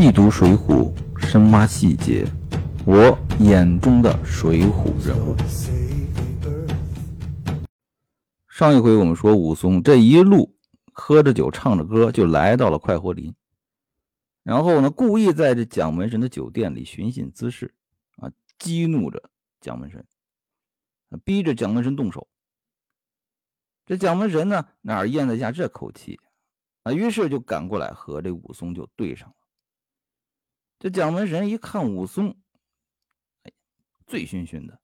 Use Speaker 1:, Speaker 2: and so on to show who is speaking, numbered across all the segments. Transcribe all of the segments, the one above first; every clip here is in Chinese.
Speaker 1: 细读《水浒》，深挖细节，我眼中的水浒人物。上一回我们说，武松这一路喝着酒，唱着歌，就来到了快活林。然后呢，故意在这蒋门神的酒店里寻衅滋事，啊，激怒着蒋门神，逼着蒋门神动手。这蒋门神呢，哪咽得下这口气？啊，于是就赶过来和这武松就对上了。这蒋门神一看武松，哎，醉醺醺的，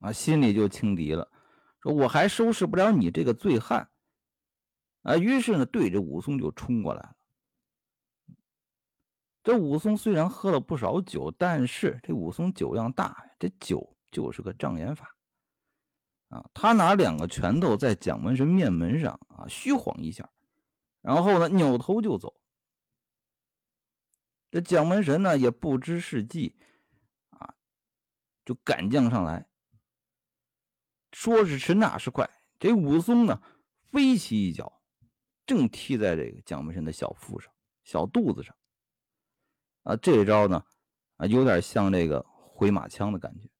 Speaker 1: 啊，心里就轻敌了，说我还收拾不了你这个醉汉，啊，于是呢，对着武松就冲过来了。这武松虽然喝了不少酒，但是这武松酒量大，这酒就是个障眼法，啊，他拿两个拳头在蒋门神面门上啊虚晃一下。然后呢，扭头就走。这蒋门神呢也不知是计，啊，就赶将上来。说时迟，那时快，这武松呢飞起一脚，正踢在这个蒋门神的小腹上、小肚子上。啊，这招呢，啊，有点像这个回马枪的感觉。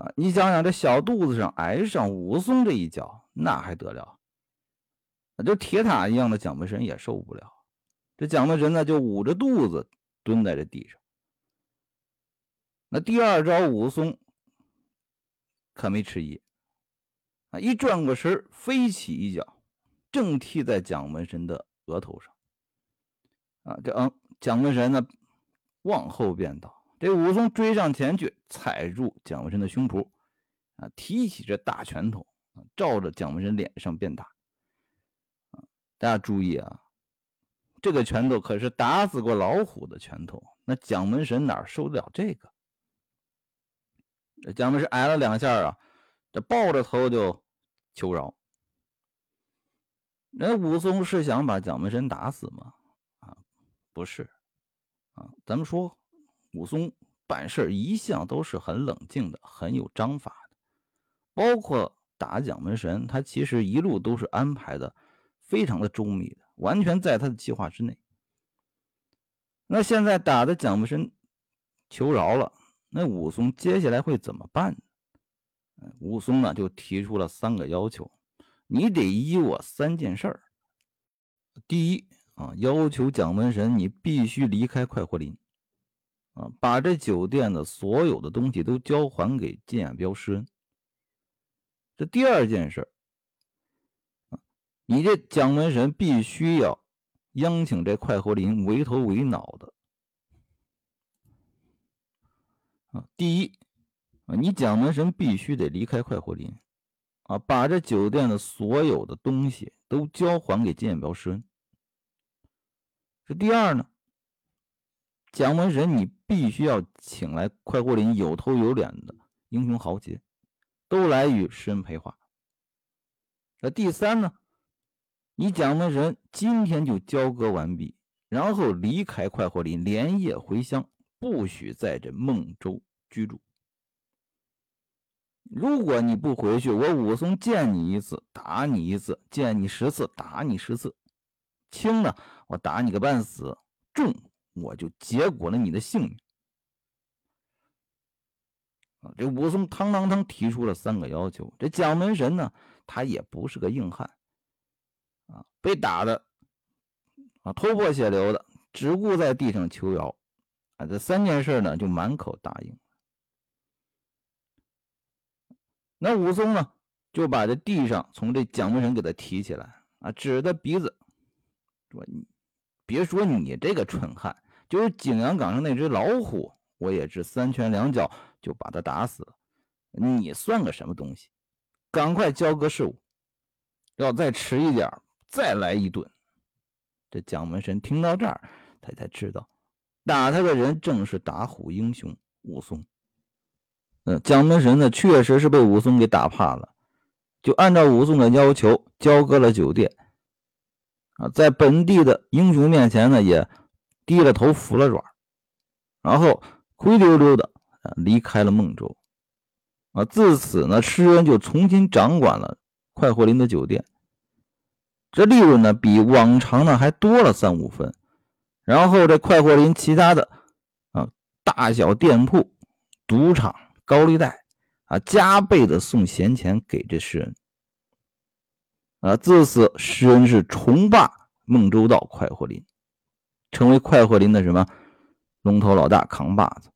Speaker 1: 啊，你想想，这小肚子上挨上武松这一脚，那还得了？那就铁塔一样的蒋门神也受不了，这蒋门神呢就捂着肚子蹲在这地上。那第二招武松可没迟疑，啊，一转过身飞起一脚，正踢在蒋门神的额头上。啊，这嗯，蒋门神呢往后便倒，这武松追上前去，踩住蒋门神的胸脯，啊，提起这大拳头，照着蒋门神脸上便打。大家注意啊，这个拳头可是打死过老虎的拳头，那蒋门神哪受得了这个？蒋门神挨了两下啊，这抱着头就求饶。那武松是想把蒋门神打死吗？啊，不是啊，咱们说武松办事一向都是很冷静的，很有章法的，包括打蒋门神，他其实一路都是安排的。非常的周密的，完全在他的计划之内。那现在打的蒋门神求饶了，那武松接下来会怎么办呢？武松呢就提出了三个要求，你得依我三件事儿。第一啊，要求蒋门神你必须离开快活林，啊，把这酒店的所有的东西都交还给金眼彪施恩。这第二件事。你这蒋门神必须要央请这快活林为头为脑的啊！第一啊，你蒋门神必须得离开快活林啊，把这酒店的所有的东西都交还给金眼彪施恩。这第二呢，蒋门神你必须要请来快活林有头有脸的英雄豪杰，都来与施恩陪话。那第三呢？你蒋门神今天就交割完毕，然后离开快活林，连夜回乡，不许在这孟州居住。如果你不回去，我武松见你一次打你一次，见你十次打你十次，轻呢我打你个半死，重我就结果了你的性命。这武松堂堂堂提出了三个要求，这蒋门神呢，他也不是个硬汉。啊，被打的啊，头破血流的，只顾在地上求饶啊。这三件事呢，就满口答应。那武松呢，就把这地上从这蒋门神给他提起来啊，指着鼻子说：“你别说你这个蠢汉，就是景阳冈上那只老虎，我也是三拳两脚就把他打死了。你算个什么东西？赶快交割事务，要再迟一点。”再来一顿，这蒋门神听到这儿，他才知道打他的人正是打虎英雄武松。嗯，蒋门神呢，确实是被武松给打怕了，就按照武松的要求交割了酒店。啊，在本地的英雄面前呢，也低了头服了软，然后灰溜溜的离开了孟州。啊，自此呢，施恩就重新掌管了快活林的酒店。这利润呢，比往常呢还多了三五分，然后这快活林其他的啊大小店铺、赌场、高利贷啊，加倍的送闲钱给这施恩。啊，自此施恩是重霸孟州道快活林，成为快活林的什么龙头老大、扛把子。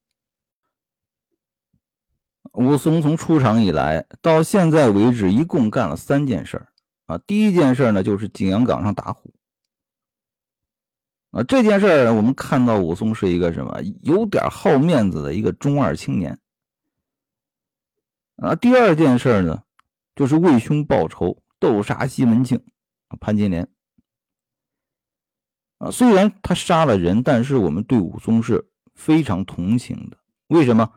Speaker 1: 武松从出场以来到现在为止，一共干了三件事啊。第一件事呢，就是景阳冈上打虎。啊，这件事儿我们看到武松是一个什么，有点好面子的一个中二青年。啊，第二件事呢，就是为兄报仇，斗杀西门庆，潘金莲。啊，虽然他杀了人，但是我们对武松是非常同情的。为什么？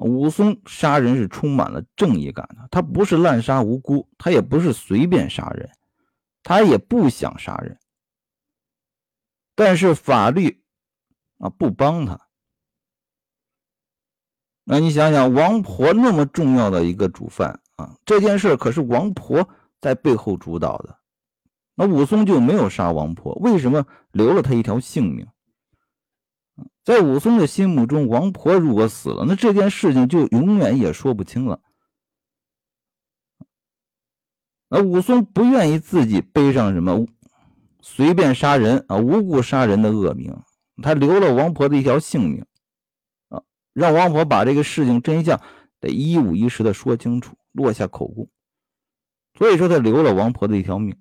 Speaker 1: 武松杀人是充满了正义感的，他不是滥杀无辜，他也不是随便杀人，他也不想杀人。但是法律啊不帮他。那你想想，王婆那么重要的一个主犯啊，这件事可是王婆在背后主导的。那武松就没有杀王婆，为什么留了他一条性命？在武松的心目中，王婆如果死了，那这件事情就永远也说不清了。那武松不愿意自己背上什么随便杀人啊、无故杀人的恶名，他留了王婆的一条性命啊，让王婆把这个事情真相得一五一十的说清楚，落下口供。所以说，他留了王婆的一条命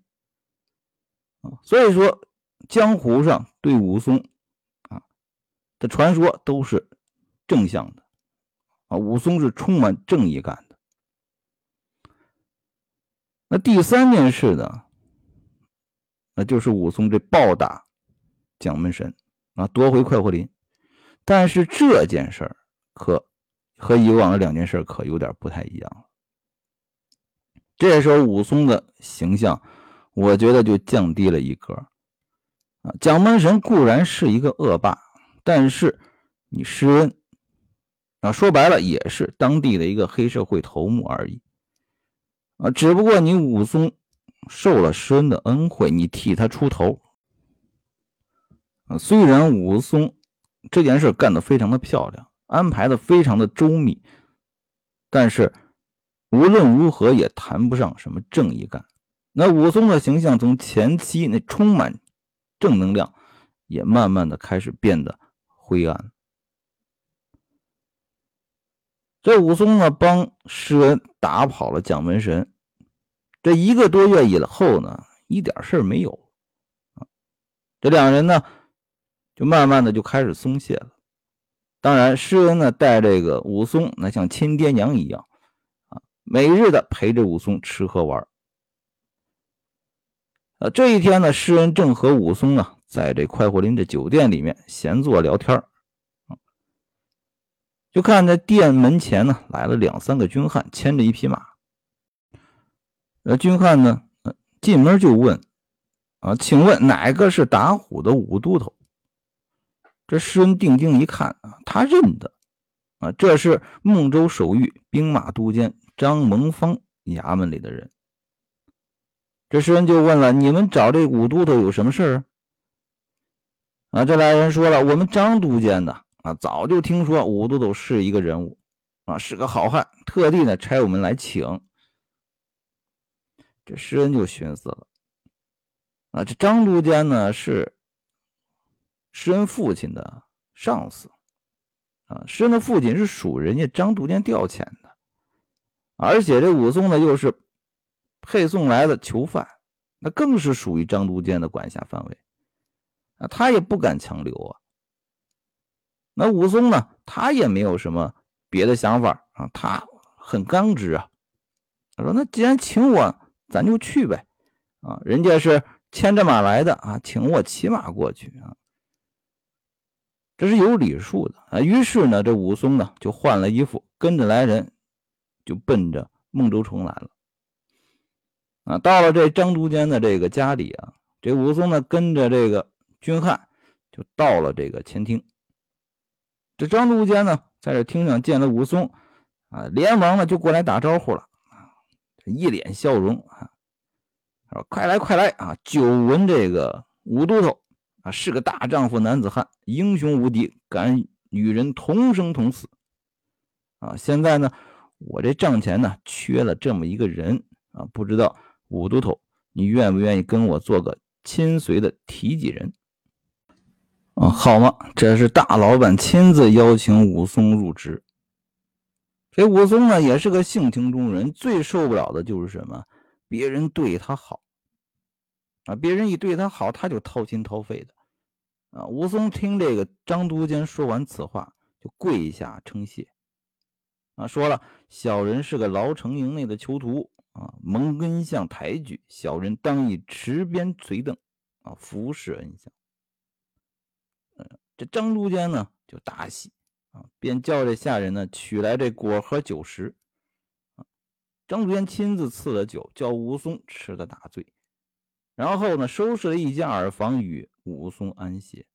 Speaker 1: 啊。所以说，江湖上对武松。的传说都是正向的啊，武松是充满正义感的。那第三件事呢，那就是武松这暴打蒋门神啊，夺回快活林。但是这件事儿可和以往的两件事可有点不太一样了。这时候武松的形象，我觉得就降低了一格啊。蒋门神固然是一个恶霸。但是，你施恩啊，说白了也是当地的一个黑社会头目而已啊。只不过你武松受了施恩的恩惠，你替他出头啊。虽然武松这件事干得非常的漂亮，安排的非常的周密，但是无论如何也谈不上什么正义感。那武松的形象从前期那充满正能量，也慢慢的开始变得。灰暗。这武松呢，帮施恩打跑了蒋门神。这一个多月以后呢，一点事儿没有。这两人呢，就慢慢的就开始松懈了。当然，施恩呢，带这个武松，那像亲爹娘一样啊，每日的陪着武松吃喝玩。呃，这一天呢，施恩正和武松啊。在这快活林这酒店里面闲坐聊天就看在店门前呢来了两三个军汉，牵着一匹马。呃，军汉呢进门就问：“啊，请问哪个是打虎的武都头？”这施恩定睛一看啊，他认得啊，这是孟州守御兵马都监张蒙方衙门里的人。这施恩就问了：“你们找这武都头有什么事儿？”啊，啊这来人说了，我们张都监的啊，早就听说武都头是一个人物啊，是个好汉，特地呢差我们来请。这施恩就寻思了，啊，这张都监呢是施恩父亲的上司啊，施恩的父亲是属人家张都监调遣的，而且这武松呢又是配送来的囚犯，那更是属于张都监的管辖范围。啊，他也不敢强留啊。那武松呢？他也没有什么别的想法啊，他很刚直啊。他说：“那既然请我，咱就去呗。”啊，人家是牵着马来的啊，请我骑马过去啊，这是有礼数的啊。于是呢，这武松呢就换了衣服，跟着来人，就奔着孟州城来了。啊，到了这张都监的这个家里啊，这武松呢跟着这个。军汉就到了这个前厅，这张都监呢，在这厅上见了武松，啊，连忙呢就过来打招呼了，啊，一脸笑容啊，说：“快来快来啊，久闻这个武都头啊，是个大丈夫男子汉，英雄无敌，敢与人同生同死。啊，现在呢，我这帐前呢缺了这么一个人啊，不知道武都头，你愿不愿意跟我做个亲随的提己人？啊，好嘛，这是大老板亲自邀请武松入职。这武松呢，也是个性情中人，最受不了的就是什么？别人对他好。啊，别人一对他好，他就掏心掏肺的。啊，武松听这个张都监说完此话，就跪下称谢。啊，说了，小人是个牢城营内的囚徒，啊，蒙恩相抬举，小人当以持鞭随等，啊，服侍恩相。这张都监呢就大喜，啊，便叫这下人呢取来这果和酒食。啊，张都监亲自赐了酒，叫武松吃个大醉。然后呢，收拾了一间耳房与武松安歇。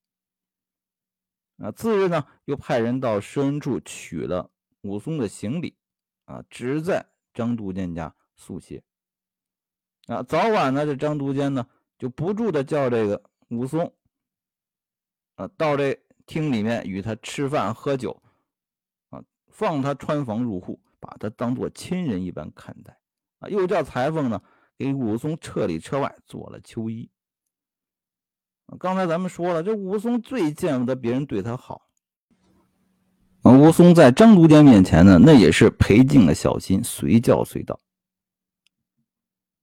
Speaker 1: 啊，次日呢，又派人到施恩处取了武松的行李，啊，只在张都监家宿歇。啊，早晚呢，这张都监呢就不住的叫这个武松，啊，到这厅里面与他吃饭喝酒，啊，放他穿房入户，把他当做亲人一般看待。啊，又叫裁缝呢。给武松车里车外做了秋衣。刚才咱们说了，这武松最见不得别人对他好。武松在张都监面前呢，那也是赔尽了小心，随叫随到。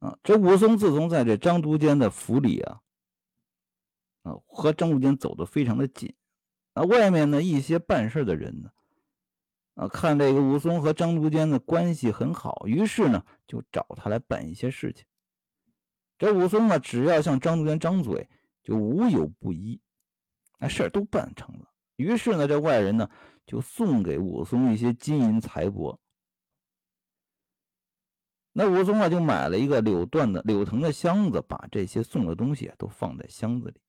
Speaker 1: 啊，这武松自从在这张都监的府里啊，啊，和张都监走得非常的近。啊，外面呢一些办事的人呢。啊，看这个武松和张都监的关系很好，于是呢就找他来办一些事情。这武松呢，只要向张都监张嘴，就无有不依，那事儿都办成了。于是呢，这外人呢就送给武松一些金银财帛。那武松啊就买了一个柳缎的柳藤的箱子，把这些送的东西都放在箱子里。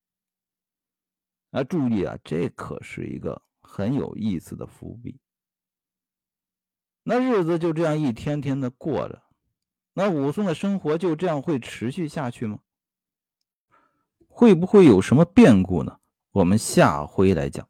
Speaker 1: 那，注意啊，这可是一个很有意思的伏笔。那日子就这样一天天的过着，那武松的生活就这样会持续下去吗？会不会有什么变故呢？我们下回来讲。